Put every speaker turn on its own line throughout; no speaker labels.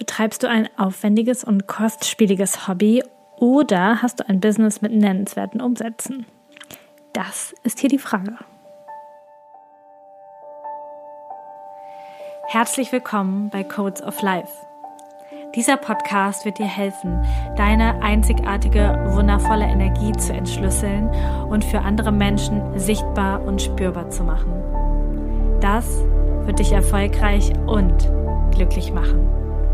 Betreibst du ein aufwendiges und kostspieliges Hobby oder hast du ein Business mit nennenswerten Umsätzen? Das ist hier die Frage. Herzlich willkommen bei Codes of Life. Dieser Podcast wird dir helfen, deine einzigartige, wundervolle Energie zu entschlüsseln und für andere Menschen sichtbar und spürbar zu machen. Das wird dich erfolgreich und glücklich machen.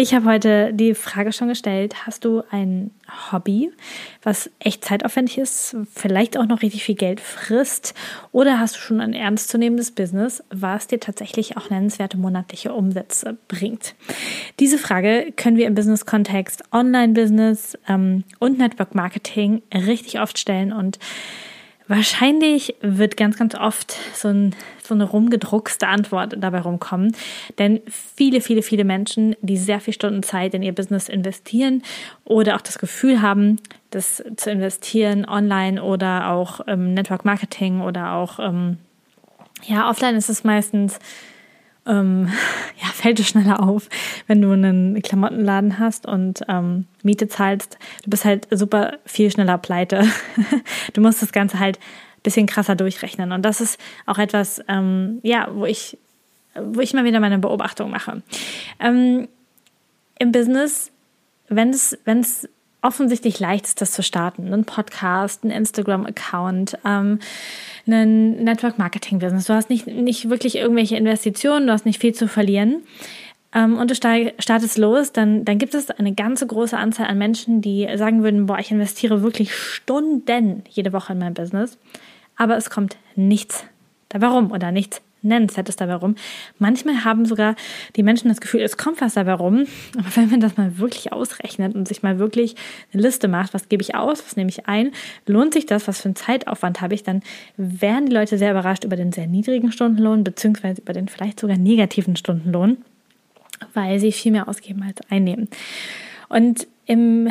ich habe heute die Frage schon gestellt, hast du ein Hobby, was echt zeitaufwendig ist, vielleicht auch noch richtig viel Geld frisst, oder hast du schon ein ernstzunehmendes Business, was dir tatsächlich auch nennenswerte monatliche Umsätze bringt? Diese Frage können wir im Business-Kontext, Online-Business ähm, und Network-Marketing richtig oft stellen und Wahrscheinlich wird ganz, ganz oft so, ein, so eine rumgedruckste Antwort dabei rumkommen. Denn viele, viele, viele Menschen, die sehr viel Stunden Zeit in ihr Business investieren oder auch das Gefühl haben, das zu investieren online oder auch im Network Marketing oder auch, ähm, ja, offline ist es meistens ähm, ja, fällt es schneller auf, wenn du einen Klamottenladen hast und ähm, Miete zahlst. Du bist halt super viel schneller pleite. du musst das Ganze halt bisschen krasser durchrechnen. Und das ist auch etwas, ähm, ja, wo ich, wo ich mal wieder meine Beobachtung mache. Ähm, Im Business, wenn es, wenn es offensichtlich leicht ist, das zu starten. Ein Podcast, ein Instagram-Account, ähm, ein Network-Marketing-Business. Du hast nicht, nicht wirklich irgendwelche Investitionen, du hast nicht viel zu verlieren. Ähm, und du startest los, dann, dann gibt es eine ganze große Anzahl an Menschen, die sagen würden, boah, ich investiere wirklich Stunden jede Woche in mein Business, aber es kommt nichts dabei rum oder nichts nennenswertes dabei rum. Manchmal haben sogar die Menschen das Gefühl, es kommt was dabei rum. Aber wenn man das mal wirklich ausrechnet und sich mal wirklich eine Liste macht, was gebe ich aus, was nehme ich ein, lohnt sich das, was für einen Zeitaufwand habe ich, dann werden die Leute sehr überrascht über den sehr niedrigen Stundenlohn, beziehungsweise über den vielleicht sogar negativen Stundenlohn, weil sie viel mehr ausgeben als einnehmen. Und im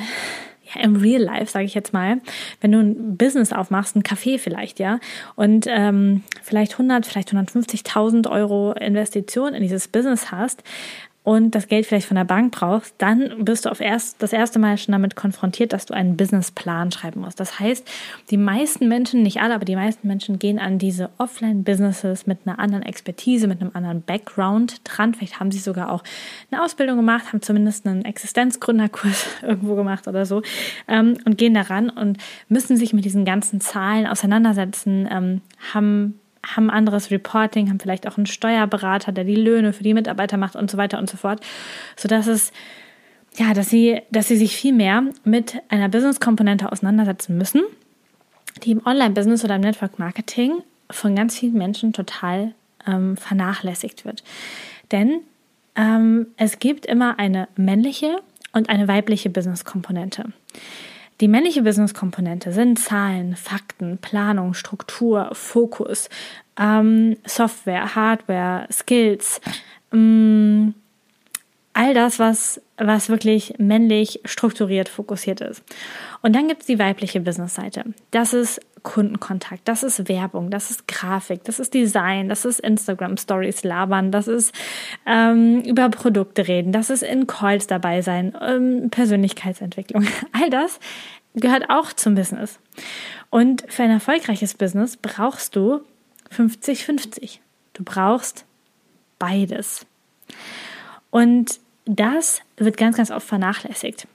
ja, im Real Life, sage ich jetzt mal, wenn du ein Business aufmachst, ein Café vielleicht, ja, und ähm, vielleicht 100, vielleicht 150.000 Euro Investition in dieses Business hast, und das Geld vielleicht von der Bank brauchst, dann bist du auf erst, das erste Mal schon damit konfrontiert, dass du einen Businessplan schreiben musst. Das heißt, die meisten Menschen, nicht alle, aber die meisten Menschen gehen an diese Offline-Businesses mit einer anderen Expertise, mit einem anderen Background dran. Vielleicht haben sie sogar auch eine Ausbildung gemacht, haben zumindest einen Existenzgründerkurs irgendwo gemacht oder so ähm, und gehen daran und müssen sich mit diesen ganzen Zahlen auseinandersetzen, ähm, haben haben anderes Reporting, haben vielleicht auch einen Steuerberater, der die Löhne für die Mitarbeiter macht und so weiter und so fort, sodass es ja, dass sie, dass sie sich viel mehr mit einer Business-Komponente auseinandersetzen müssen, die im Online-Business oder im Network-Marketing von ganz vielen Menschen total ähm, vernachlässigt wird. Denn ähm, es gibt immer eine männliche und eine weibliche Business-Komponente. Die männliche Business-Komponente sind Zahlen, Fakten, Planung, Struktur, Fokus, ähm, Software, Hardware, Skills, ähm, all das, was, was wirklich männlich strukturiert fokussiert ist. Und dann gibt es die weibliche Business-Seite. Das ist Kundenkontakt, das ist Werbung, das ist Grafik, das ist Design, das ist Instagram Stories labern, das ist ähm, über Produkte reden, das ist in Calls dabei sein, ähm, Persönlichkeitsentwicklung. All das gehört auch zum Business. Und für ein erfolgreiches Business brauchst du 50-50. Du brauchst beides. Und das wird ganz, ganz oft vernachlässigt.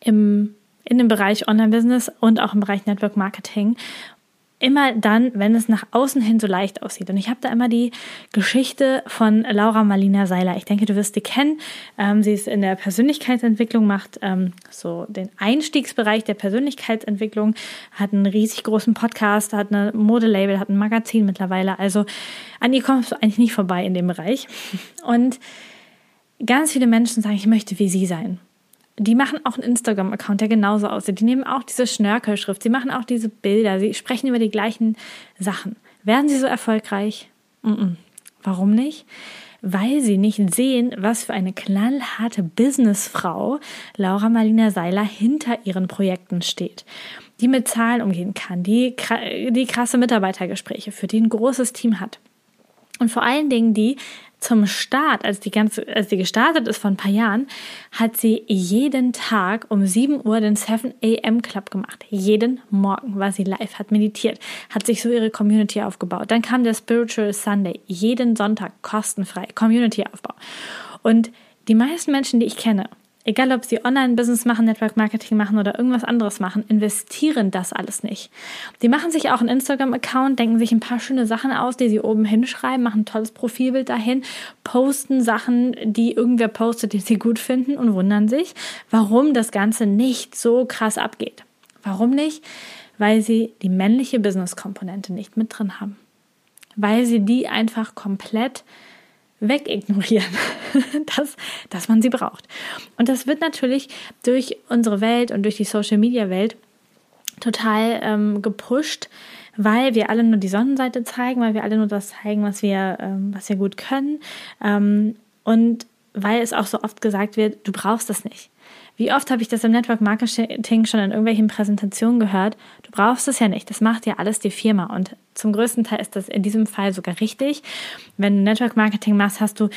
Im in dem Bereich Online-Business und auch im Bereich Network Marketing. Immer dann, wenn es nach außen hin so leicht aussieht. Und ich habe da immer die Geschichte von Laura Marlina Seiler. Ich denke, du wirst sie kennen. Ähm, sie ist in der Persönlichkeitsentwicklung, macht ähm, so den Einstiegsbereich der Persönlichkeitsentwicklung, hat einen riesig großen Podcast, hat eine Modelabel, hat ein Magazin mittlerweile. Also an ihr kommst du eigentlich nicht vorbei in dem Bereich. Und ganz viele Menschen sagen, ich möchte wie sie sein. Die machen auch einen Instagram-Account, der genauso aussieht. Die nehmen auch diese Schnörkelschrift, sie machen auch diese Bilder, sie sprechen über die gleichen Sachen. Werden sie so erfolgreich? Mm -mm. Warum nicht? Weil sie nicht sehen, was für eine knallharte Businessfrau Laura Marlina Seiler hinter ihren Projekten steht die mit Zahlen umgehen kann, die, die krasse Mitarbeitergespräche führt, die ein großes Team hat. Und vor allen Dingen die zum Start, als die ganze, als die gestartet ist vor ein paar Jahren, hat sie jeden Tag um 7 Uhr den 7 AM Club gemacht. Jeden Morgen war sie live, hat meditiert, hat sich so ihre Community aufgebaut. Dann kam der Spiritual Sunday, jeden Sonntag kostenfrei, Community Aufbau. Und die meisten Menschen, die ich kenne, egal ob sie Online-Business machen, Network-Marketing machen oder irgendwas anderes machen, investieren das alles nicht. Die machen sich auch einen Instagram-Account, denken sich ein paar schöne Sachen aus, die sie oben hinschreiben, machen ein tolles Profilbild dahin, posten Sachen, die irgendwer postet, die sie gut finden und wundern sich, warum das Ganze nicht so krass abgeht. Warum nicht? Weil sie die männliche Business-Komponente nicht mit drin haben. Weil sie die einfach komplett wegignorieren, dass, dass man sie braucht. Und das wird natürlich durch unsere Welt und durch die Social-Media-Welt total ähm, gepusht, weil wir alle nur die Sonnenseite zeigen, weil wir alle nur das zeigen, was wir, ähm, was wir gut können. Ähm, und weil es auch so oft gesagt wird, du brauchst das nicht. Wie oft habe ich das im Network Marketing schon in irgendwelchen Präsentationen gehört? Du brauchst es ja nicht. Das macht ja alles die Firma. Und zum größten Teil ist das in diesem Fall sogar richtig. Wenn du Network Marketing machst, hast du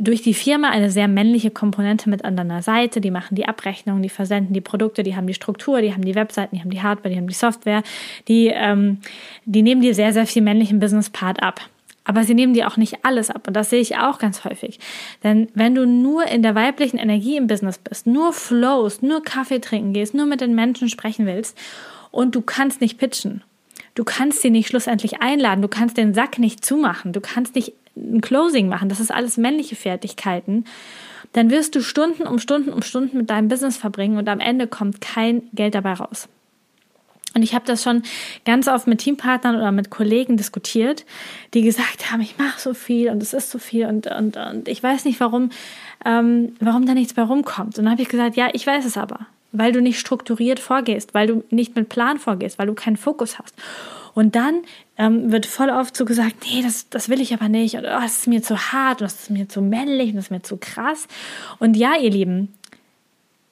durch die Firma eine sehr männliche Komponente mit an deiner Seite. Die machen die Abrechnung, die versenden die Produkte, die haben die Struktur, die haben die Webseiten, die haben die Hardware, die haben die Software. Die, ähm, die nehmen dir sehr, sehr viel männlichen Business-Part ab. Aber sie nehmen dir auch nicht alles ab. Und das sehe ich auch ganz häufig. Denn wenn du nur in der weiblichen Energie im Business bist, nur flows, nur Kaffee trinken gehst, nur mit den Menschen sprechen willst und du kannst nicht pitchen, du kannst sie nicht schlussendlich einladen, du kannst den Sack nicht zumachen, du kannst nicht ein Closing machen, das ist alles männliche Fertigkeiten, dann wirst du Stunden um Stunden um Stunden mit deinem Business verbringen und am Ende kommt kein Geld dabei raus. Und ich habe das schon ganz oft mit Teampartnern oder mit Kollegen diskutiert, die gesagt haben, ich mache so viel und es ist so viel und, und, und ich weiß nicht, warum, ähm, warum da nichts bei rumkommt. Und dann habe ich gesagt, ja, ich weiß es aber, weil du nicht strukturiert vorgehst, weil du nicht mit Plan vorgehst, weil du keinen Fokus hast. Und dann ähm, wird voll oft so gesagt, nee, das, das will ich aber nicht und oh, das ist mir zu hart und das ist mir zu männlich und das ist mir zu krass. Und ja, ihr Lieben,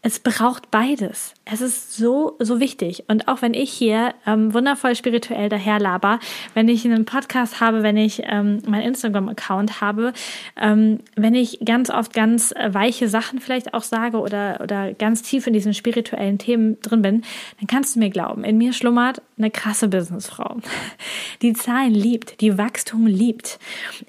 es braucht beides. Es ist so, so wichtig. Und auch wenn ich hier ähm, wundervoll spirituell daherlaber, wenn ich einen Podcast habe, wenn ich ähm, meinen Instagram-Account habe, ähm, wenn ich ganz oft ganz weiche Sachen vielleicht auch sage oder, oder ganz tief in diesen spirituellen Themen drin bin, dann kannst du mir glauben, in mir schlummert eine krasse Businessfrau. Die Zahlen liebt, die Wachstum liebt.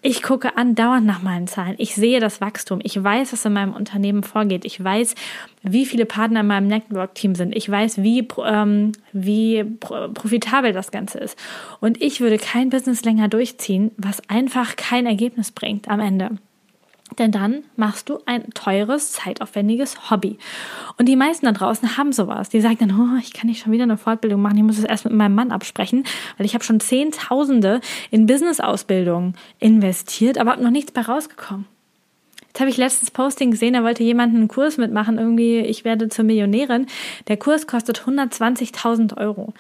Ich gucke andauernd nach meinen Zahlen. Ich sehe das Wachstum. Ich weiß, was in meinem Unternehmen vorgeht. Ich weiß, wie viele Partner in meinem Network-Team sind. Ich weiß, wie, ähm, wie profitabel das Ganze ist. Und ich würde kein Business länger durchziehen, was einfach kein Ergebnis bringt am Ende. Denn dann machst du ein teures, zeitaufwendiges Hobby. Und die meisten da draußen haben sowas. Die sagen dann, oh, ich kann nicht schon wieder eine Fortbildung machen, ich muss es erst mit meinem Mann absprechen, weil ich habe schon Zehntausende in Business-Ausbildung investiert, aber habe noch nichts bei rausgekommen. Jetzt habe ich letztens Posting gesehen, da wollte jemand einen Kurs mitmachen, irgendwie, ich werde zur Millionärin. Der Kurs kostet 120.000 Euro.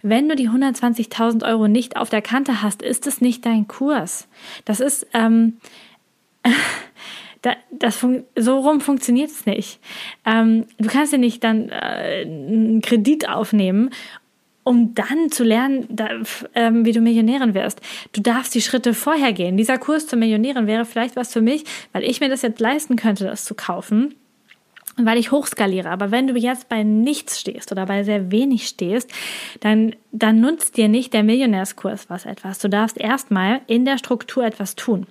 Wenn du die 120.000 Euro nicht auf der Kante hast, ist es nicht dein Kurs. Das ist, ähm, das so rum funktioniert es nicht. Ähm, du kannst ja nicht dann äh, einen Kredit aufnehmen um dann zu lernen, da, ähm, wie du Millionärin wirst. Du darfst die Schritte vorher gehen. Dieser Kurs zur Millionärin wäre vielleicht was für mich, weil ich mir das jetzt leisten könnte, das zu kaufen weil ich hochskaliere. Aber wenn du jetzt bei nichts stehst oder bei sehr wenig stehst, dann, dann nutzt dir nicht der Millionärskurs was etwas. Du darfst erstmal in der Struktur etwas tun.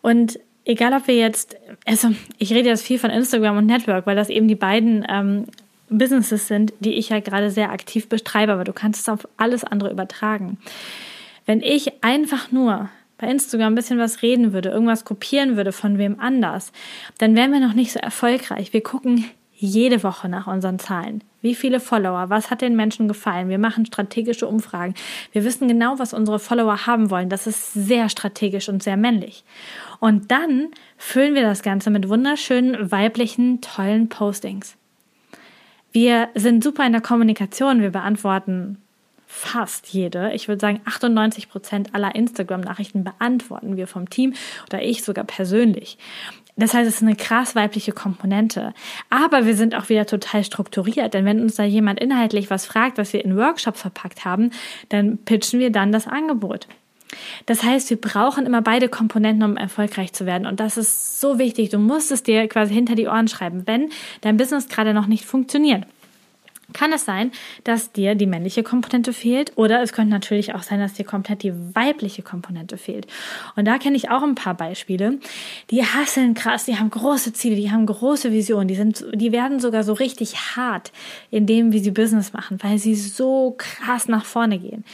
Und egal ob wir jetzt, also ich rede jetzt viel von Instagram und Network, weil das eben die beiden ähm, Businesses sind, die ich ja gerade sehr aktiv betreibe, aber du kannst es auf alles andere übertragen. Wenn ich einfach nur bei Instagram ein bisschen was reden würde, irgendwas kopieren würde von wem anders, dann wären wir noch nicht so erfolgreich. Wir gucken jede Woche nach unseren Zahlen. Wie viele Follower? Was hat den Menschen gefallen? Wir machen strategische Umfragen. Wir wissen genau, was unsere Follower haben wollen. Das ist sehr strategisch und sehr männlich. Und dann füllen wir das Ganze mit wunderschönen, weiblichen, tollen Postings. Wir sind super in der Kommunikation. Wir beantworten fast jede, ich würde sagen 98 Prozent aller Instagram-Nachrichten beantworten wir vom Team oder ich sogar persönlich. Das heißt, es ist eine krass weibliche Komponente. Aber wir sind auch wieder total strukturiert, denn wenn uns da jemand inhaltlich was fragt, was wir in Workshops verpackt haben, dann pitchen wir dann das Angebot. Das heißt, wir brauchen immer beide Komponenten, um erfolgreich zu werden. Und das ist so wichtig. Du musst es dir quasi hinter die Ohren schreiben, wenn dein Business gerade noch nicht funktioniert kann es sein, dass dir die männliche Komponente fehlt oder es könnte natürlich auch sein, dass dir komplett die weibliche Komponente fehlt. Und da kenne ich auch ein paar Beispiele. Die hasseln krass, die haben große Ziele, die haben große Visionen, die sind, die werden sogar so richtig hart in dem, wie sie Business machen, weil sie so krass nach vorne gehen.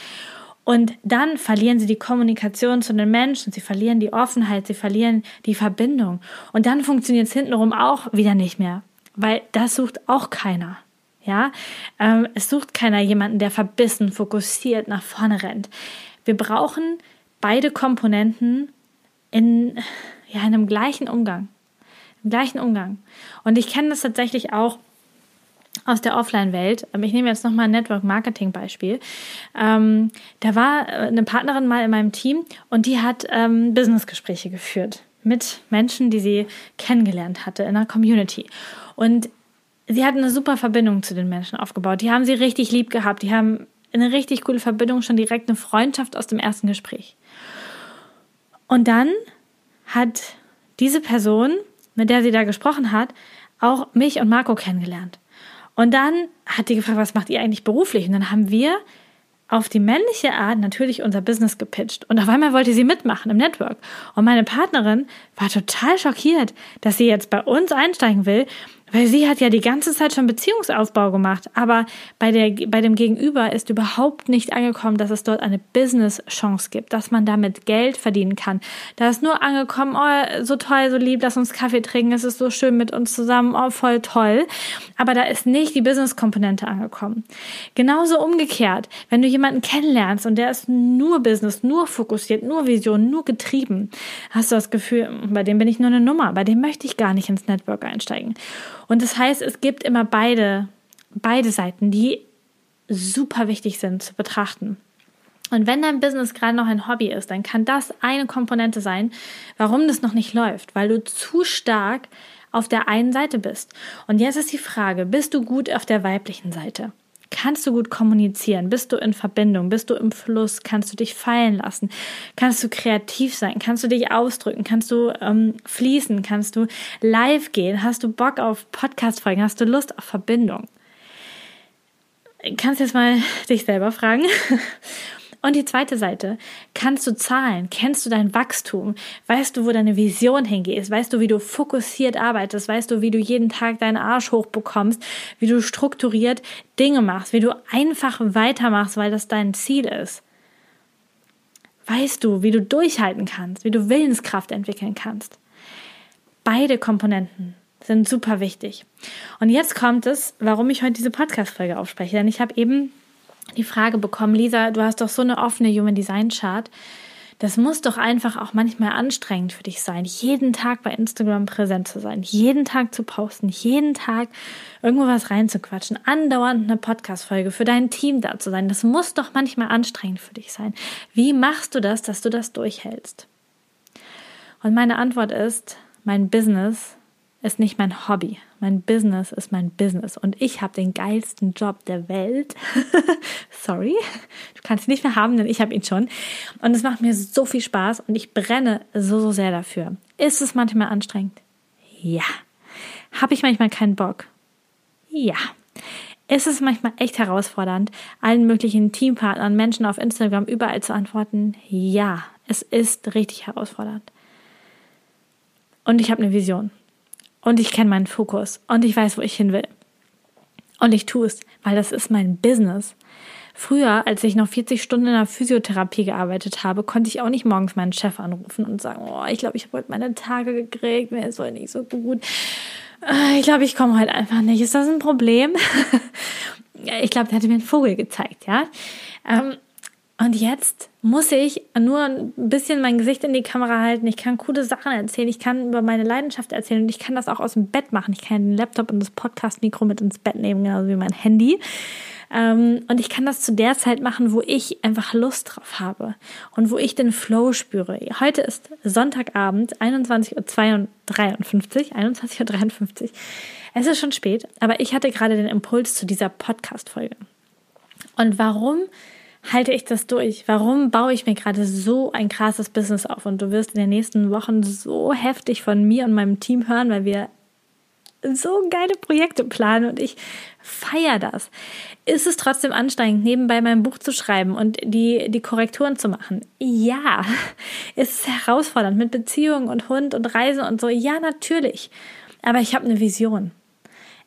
Und dann verlieren sie die Kommunikation zu den Menschen, sie verlieren die Offenheit, sie verlieren die Verbindung. Und dann funktioniert es hintenrum auch wieder nicht mehr, weil das sucht auch keiner. Ja, ähm, es sucht keiner jemanden, der verbissen, fokussiert nach vorne rennt. Wir brauchen beide Komponenten in, ja, in einem gleichen Umgang. Im gleichen Umgang. Und ich kenne das tatsächlich auch aus der Offline-Welt. Ähm, ich nehme jetzt nochmal ein Network-Marketing-Beispiel. Ähm, da war äh, eine Partnerin mal in meinem Team und die hat ähm, Business-Gespräche geführt mit Menschen, die sie kennengelernt hatte in einer Community. Und sie hat eine super Verbindung zu den Menschen aufgebaut. Die haben sie richtig lieb gehabt. Die haben eine richtig coole Verbindung, schon direkt eine Freundschaft aus dem ersten Gespräch. Und dann hat diese Person, mit der sie da gesprochen hat, auch mich und Marco kennengelernt. Und dann hat die gefragt, was macht ihr eigentlich beruflich? Und dann haben wir auf die männliche Art natürlich unser Business gepitcht. Und auf einmal wollte sie mitmachen im Network. Und meine Partnerin war total schockiert, dass sie jetzt bei uns einsteigen will weil sie hat ja die ganze Zeit schon Beziehungsaufbau gemacht, aber bei, der, bei dem Gegenüber ist überhaupt nicht angekommen, dass es dort eine Business-Chance gibt, dass man damit Geld verdienen kann. Da ist nur angekommen, oh, so toll, so lieb, lass uns Kaffee trinken, es ist so schön mit uns zusammen, oh, voll toll. Aber da ist nicht die Business-Komponente angekommen. Genauso umgekehrt, wenn du jemanden kennenlernst und der ist nur Business, nur fokussiert, nur Vision, nur getrieben, hast du das Gefühl, bei dem bin ich nur eine Nummer, bei dem möchte ich gar nicht ins Network einsteigen. Und das heißt, es gibt immer beide, beide Seiten, die super wichtig sind zu betrachten. Und wenn dein Business gerade noch ein Hobby ist, dann kann das eine Komponente sein, warum das noch nicht läuft, weil du zu stark auf der einen Seite bist. Und jetzt ist die Frage, bist du gut auf der weiblichen Seite? Kannst du gut kommunizieren? Bist du in Verbindung? Bist du im Fluss? Kannst du dich fallen lassen? Kannst du kreativ sein? Kannst du dich ausdrücken? Kannst du ähm, fließen? Kannst du live gehen? Hast du Bock auf Podcast-Folgen? Hast du Lust auf Verbindung? Kannst jetzt mal dich selber fragen. Und die zweite Seite, kannst du zahlen? Kennst du dein Wachstum? Weißt du, wo deine Vision hingeht? Weißt du, wie du fokussiert arbeitest? Weißt du, wie du jeden Tag deinen Arsch hochbekommst? Wie du strukturiert Dinge machst? Wie du einfach weitermachst, weil das dein Ziel ist? Weißt du, wie du durchhalten kannst? Wie du Willenskraft entwickeln kannst? Beide Komponenten sind super wichtig. Und jetzt kommt es, warum ich heute diese Podcast-Folge aufspreche. Denn ich habe eben die Frage bekommen, Lisa, du hast doch so eine offene Human Design Chart. Das muss doch einfach auch manchmal anstrengend für dich sein, jeden Tag bei Instagram präsent zu sein, jeden Tag zu posten, jeden Tag irgendwo was reinzuquatschen, andauernd eine Podcast-Folge für dein Team da zu sein. Das muss doch manchmal anstrengend für dich sein. Wie machst du das, dass du das durchhältst? Und meine Antwort ist, mein Business ist nicht mein Hobby. Mein Business ist mein Business. Und ich habe den geilsten Job der Welt. Sorry, du kannst ihn nicht mehr haben, denn ich habe ihn schon. Und es macht mir so viel Spaß und ich brenne so, so sehr dafür. Ist es manchmal anstrengend? Ja. Habe ich manchmal keinen Bock? Ja. Ist es manchmal echt herausfordernd, allen möglichen Teampartnern, Menschen auf Instagram überall zu antworten? Ja, es ist richtig herausfordernd. Und ich habe eine Vision. Und ich kenne meinen Fokus und ich weiß, wo ich hin will. Und ich tue es, weil das ist mein Business. Früher, als ich noch 40 Stunden in der Physiotherapie gearbeitet habe, konnte ich auch nicht morgens meinen Chef anrufen und sagen, oh, ich glaube, ich habe heute meine Tage gekriegt, mir ist heute nicht so gut. Äh, ich glaube, ich komme heute einfach nicht. Ist das ein Problem? ich glaube, der hatte mir einen Vogel gezeigt, ja. Ähm, und jetzt muss ich nur ein bisschen mein Gesicht in die Kamera halten. Ich kann coole Sachen erzählen. Ich kann über meine Leidenschaft erzählen. Und ich kann das auch aus dem Bett machen. Ich kann den Laptop und das Podcast-Mikro mit ins Bett nehmen, genauso wie mein Handy. Ähm, und ich kann das zu der Zeit machen, wo ich einfach Lust drauf habe und wo ich den Flow spüre. Heute ist Sonntagabend, 21.53 Uhr, 21.53 Uhr. Es ist schon spät, aber ich hatte gerade den Impuls zu dieser Podcast-Folge. Und warum halte ich das durch? Warum baue ich mir gerade so ein krasses Business auf? Und du wirst in den nächsten Wochen so heftig von mir und meinem Team hören, weil wir so geile Projekte planen und ich feiere das. Ist es trotzdem anstrengend, nebenbei mein Buch zu schreiben und die, die Korrekturen zu machen? Ja. Ist es herausfordernd mit Beziehungen und Hund und Reisen und so? Ja, natürlich. Aber ich habe eine Vision.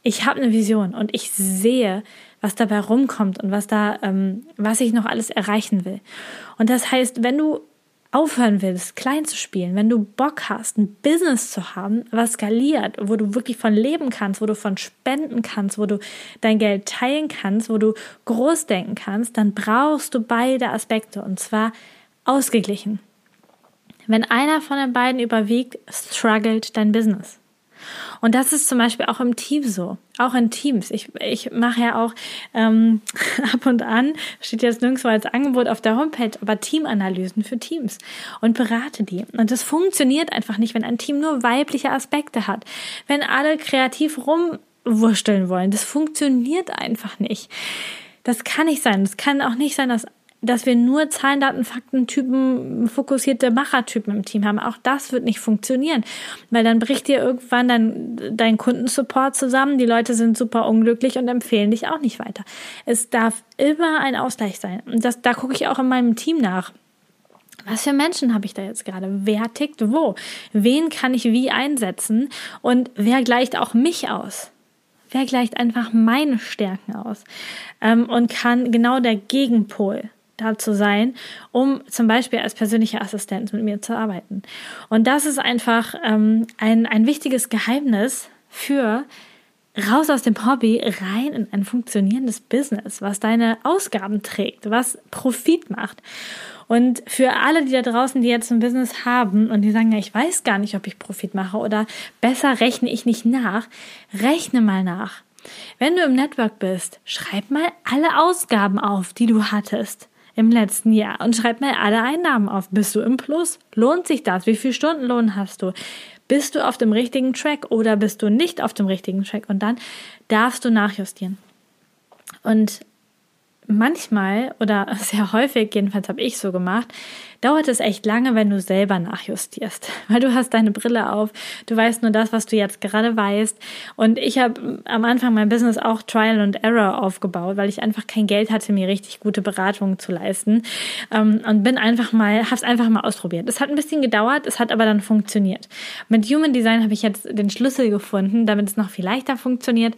Ich habe eine Vision und ich sehe, was dabei rumkommt und was da, ähm, was ich noch alles erreichen will. Und das heißt, wenn du aufhören willst, klein zu spielen, wenn du Bock hast, ein Business zu haben, was skaliert, wo du wirklich von leben kannst, wo du von spenden kannst, wo du dein Geld teilen kannst, wo du groß denken kannst, dann brauchst du beide Aspekte und zwar ausgeglichen. Wenn einer von den beiden überwiegt, struggelt dein Business. Und das ist zum Beispiel auch im Team so, auch in Teams. Ich, ich mache ja auch ähm, ab und an, steht jetzt nirgendwo als Angebot auf der Homepage, aber Teamanalysen für Teams und berate die. Und das funktioniert einfach nicht, wenn ein Team nur weibliche Aspekte hat. Wenn alle kreativ rumwursteln wollen, das funktioniert einfach nicht. Das kann nicht sein. Das kann auch nicht sein, dass dass wir nur Zahlen, Daten, Fakten, Typen, fokussierte Machertypen im Team haben. Auch das wird nicht funktionieren, weil dann bricht dir irgendwann dein, dein Kundensupport zusammen. Die Leute sind super unglücklich und empfehlen dich auch nicht weiter. Es darf immer ein Ausgleich sein. Und das, da gucke ich auch in meinem Team nach. Was für Menschen habe ich da jetzt gerade? Wer tickt wo? Wen kann ich wie einsetzen? Und wer gleicht auch mich aus? Wer gleicht einfach meine Stärken aus? Ähm, und kann genau der Gegenpol da zu sein, um zum Beispiel als persönliche Assistenz mit mir zu arbeiten. Und das ist einfach ähm, ein, ein wichtiges Geheimnis für raus aus dem Hobby rein in ein funktionierendes Business, was deine Ausgaben trägt, was Profit macht. Und für alle, die da draußen, die jetzt ein Business haben und die sagen, ja, ich weiß gar nicht, ob ich Profit mache oder besser rechne ich nicht nach, rechne mal nach. Wenn du im Network bist, schreib mal alle Ausgaben auf, die du hattest im letzten Jahr und schreib mal alle Einnahmen auf. Bist du im Plus? Lohnt sich das? Wie viel Stundenlohn hast du? Bist du auf dem richtigen Track oder bist du nicht auf dem richtigen Track? Und dann darfst du nachjustieren. Und manchmal oder sehr häufig, jedenfalls habe ich so gemacht, dauert es echt lange, wenn du selber nachjustierst, weil du hast deine Brille auf, du weißt nur das, was du jetzt gerade weißt. Und ich habe am Anfang mein Business auch Trial and Error aufgebaut, weil ich einfach kein Geld hatte, mir richtig gute Beratungen zu leisten ähm, und bin einfach mal, hab's einfach mal ausprobiert. Es hat ein bisschen gedauert, es hat aber dann funktioniert. Mit Human Design habe ich jetzt den Schlüssel gefunden, damit es noch viel leichter funktioniert.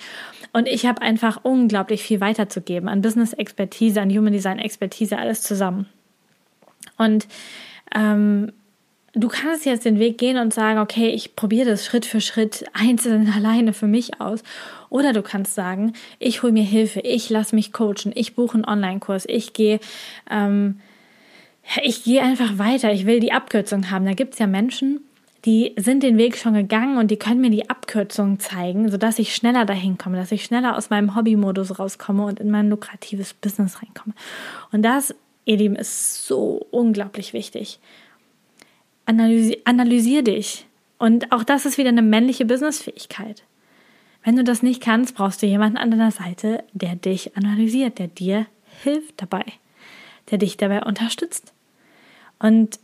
Und ich habe einfach unglaublich viel weiterzugeben an Business-Expertise, an Human Design-Expertise, alles zusammen. Und ähm, du kannst jetzt den Weg gehen und sagen, okay, ich probiere das Schritt für Schritt einzeln alleine für mich aus. Oder du kannst sagen, ich hole mir Hilfe, ich lasse mich coachen, ich buche einen Online-Kurs, ich gehe, ähm, ich gehe einfach weiter, ich will die Abkürzung haben. Da gibt es ja Menschen, die sind den Weg schon gegangen und die können mir die Abkürzung zeigen, sodass ich schneller dahin komme, dass ich schneller aus meinem Hobbymodus rauskomme und in mein lukratives Business reinkomme. Und das ihr Lieben, ist so unglaublich wichtig. Analysi analysier dich. Und auch das ist wieder eine männliche Businessfähigkeit. Wenn du das nicht kannst, brauchst du jemanden an deiner Seite, der dich analysiert, der dir hilft dabei, der dich dabei unterstützt. Und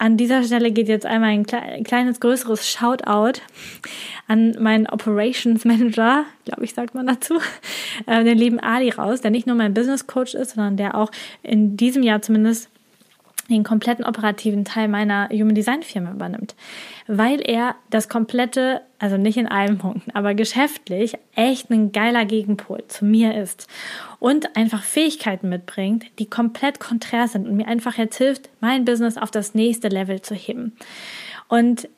an dieser Stelle geht jetzt einmal ein kleines, größeres Shoutout an meinen Operations Manager, glaube ich, sagt man dazu, äh, den lieben Ali raus, der nicht nur mein Business Coach ist, sondern der auch in diesem Jahr zumindest den kompletten operativen Teil meiner Human Design Firma übernimmt, weil er das komplette, also nicht in allen Punkten, aber geschäftlich echt ein geiler Gegenpol zu mir ist und einfach Fähigkeiten mitbringt, die komplett konträr sind und mir einfach jetzt hilft, mein Business auf das nächste Level zu heben. Und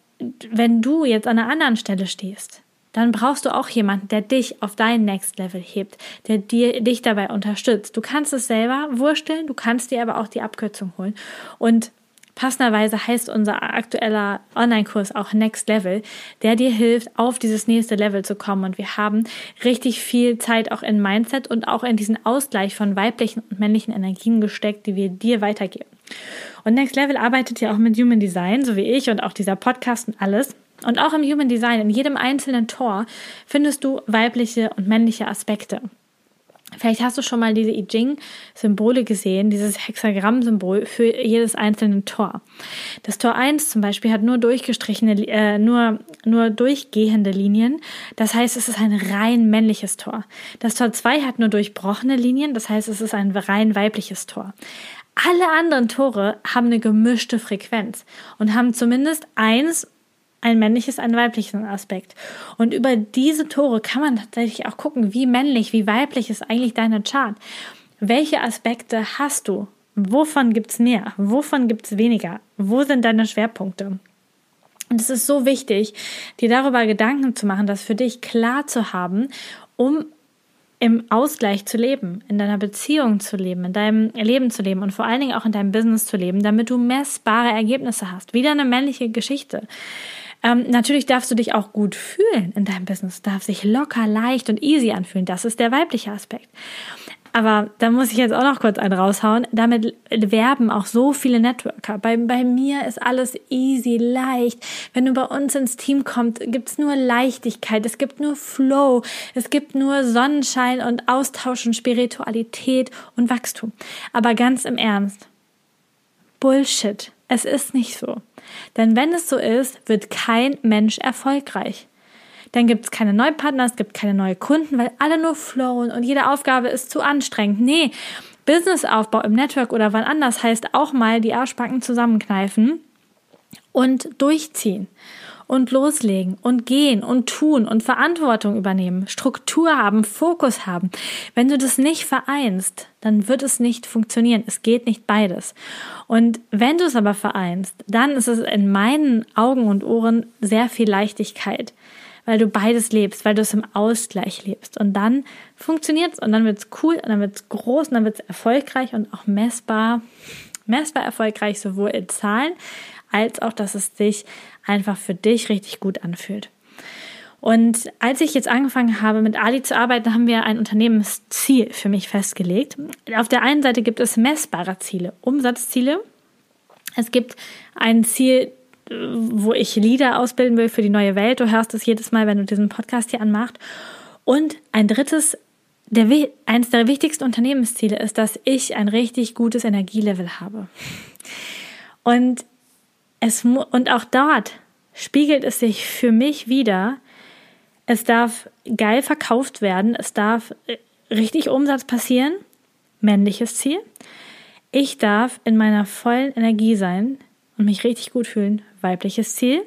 wenn du jetzt an einer anderen Stelle stehst, dann brauchst du auch jemanden, der dich auf dein Next Level hebt, der dir, dich dabei unterstützt. Du kannst es selber wursteln, du kannst dir aber auch die Abkürzung holen. Und passenderweise heißt unser aktueller Online-Kurs auch Next Level, der dir hilft, auf dieses nächste Level zu kommen. Und wir haben richtig viel Zeit auch in Mindset und auch in diesen Ausgleich von weiblichen und männlichen Energien gesteckt, die wir dir weitergeben. Und Next Level arbeitet ja auch mit Human Design, so wie ich und auch dieser Podcast und alles. Und auch im Human Design, in jedem einzelnen Tor, findest du weibliche und männliche Aspekte. Vielleicht hast du schon mal diese I Ching-Symbole gesehen, dieses Hexagramm-Symbol für jedes einzelne Tor. Das Tor 1 zum Beispiel hat nur durchgestrichene, äh, nur, nur durchgehende Linien. Das heißt, es ist ein rein männliches Tor. Das Tor 2 hat nur durchbrochene Linien. Das heißt, es ist ein rein weibliches Tor. Alle anderen Tore haben eine gemischte Frequenz und haben zumindest eins ein männliches, ein weibliches Aspekt. Und über diese Tore kann man tatsächlich auch gucken, wie männlich, wie weiblich ist eigentlich deine Chart. Welche Aspekte hast du? Wovon gibt's mehr? Wovon gibt's weniger? Wo sind deine Schwerpunkte? Und es ist so wichtig, dir darüber Gedanken zu machen, das für dich klar zu haben, um im Ausgleich zu leben, in deiner Beziehung zu leben, in deinem Leben zu leben und vor allen Dingen auch in deinem Business zu leben, damit du messbare Ergebnisse hast. Wieder eine männliche Geschichte. Ähm, natürlich darfst du dich auch gut fühlen in deinem Business. Du darfst sich locker, leicht und easy anfühlen. Das ist der weibliche Aspekt. Aber da muss ich jetzt auch noch kurz einen raushauen. Damit werben auch so viele Networker. Bei, bei mir ist alles easy, leicht. Wenn du bei uns ins Team kommst, gibt's nur Leichtigkeit, es gibt nur Flow, es gibt nur Sonnenschein und Austausch und Spiritualität und Wachstum. Aber ganz im Ernst. Bullshit. Es ist nicht so. Denn wenn es so ist, wird kein Mensch erfolgreich. Dann gibt es keine Neupartner, es gibt keine neuen Kunden, weil alle nur flowen und jede Aufgabe ist zu anstrengend. Nee, Businessaufbau im Network oder wann anders heißt auch mal die Arschbacken zusammenkneifen und durchziehen und loslegen und gehen und tun und Verantwortung übernehmen, Struktur haben, Fokus haben. Wenn du das nicht vereinst, dann wird es nicht funktionieren. Es geht nicht beides. Und wenn du es aber vereinst, dann ist es in meinen Augen und Ohren sehr viel Leichtigkeit, weil du beides lebst, weil du es im Ausgleich lebst. Und dann funktioniert es und dann wird es cool und dann wird es groß und dann wird es erfolgreich und auch messbar, messbar erfolgreich, sowohl in Zahlen als auch, dass es sich einfach für dich richtig gut anfühlt. Und als ich jetzt angefangen habe, mit Ali zu arbeiten, haben wir ein Unternehmensziel für mich festgelegt. Auf der einen Seite gibt es messbare Ziele, Umsatzziele. Es gibt ein Ziel, wo ich Leader ausbilden will für die neue Welt. Du hörst es jedes Mal, wenn du diesen Podcast hier anmachst. Und ein drittes, der, eines der wichtigsten Unternehmensziele ist, dass ich ein richtig gutes Energielevel habe. Und es, und auch dort spiegelt es sich für mich wieder. Es darf geil verkauft werden. Es darf äh, richtig Umsatz passieren. Männliches Ziel. Ich darf in meiner vollen Energie sein und mich richtig gut fühlen. Weibliches Ziel.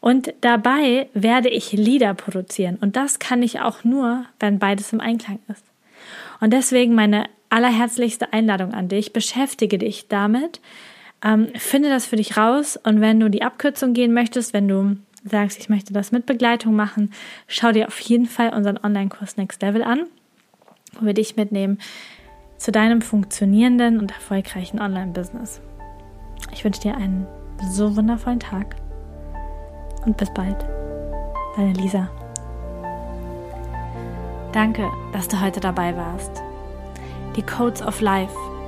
Und dabei werde ich Lieder produzieren. Und das kann ich auch nur, wenn beides im Einklang ist. Und deswegen meine allerherzlichste Einladung an dich. Beschäftige dich damit, ähm, finde das für dich raus und wenn du die Abkürzung gehen möchtest, wenn du sagst, ich möchte das mit Begleitung machen, schau dir auf jeden Fall unseren Online-Kurs Next Level an, wo wir dich mitnehmen zu deinem funktionierenden und erfolgreichen Online-Business. Ich wünsche dir einen so wundervollen Tag und bis bald. Deine Lisa. Danke, dass du heute dabei warst. Die Codes of Life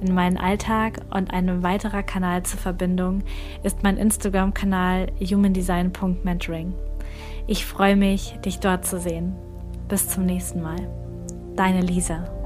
in meinen Alltag und ein weiterer Kanal zur Verbindung ist mein Instagram-Kanal humandesign.mentoring. Ich freue mich, dich dort zu sehen. Bis zum nächsten Mal. Deine Lisa.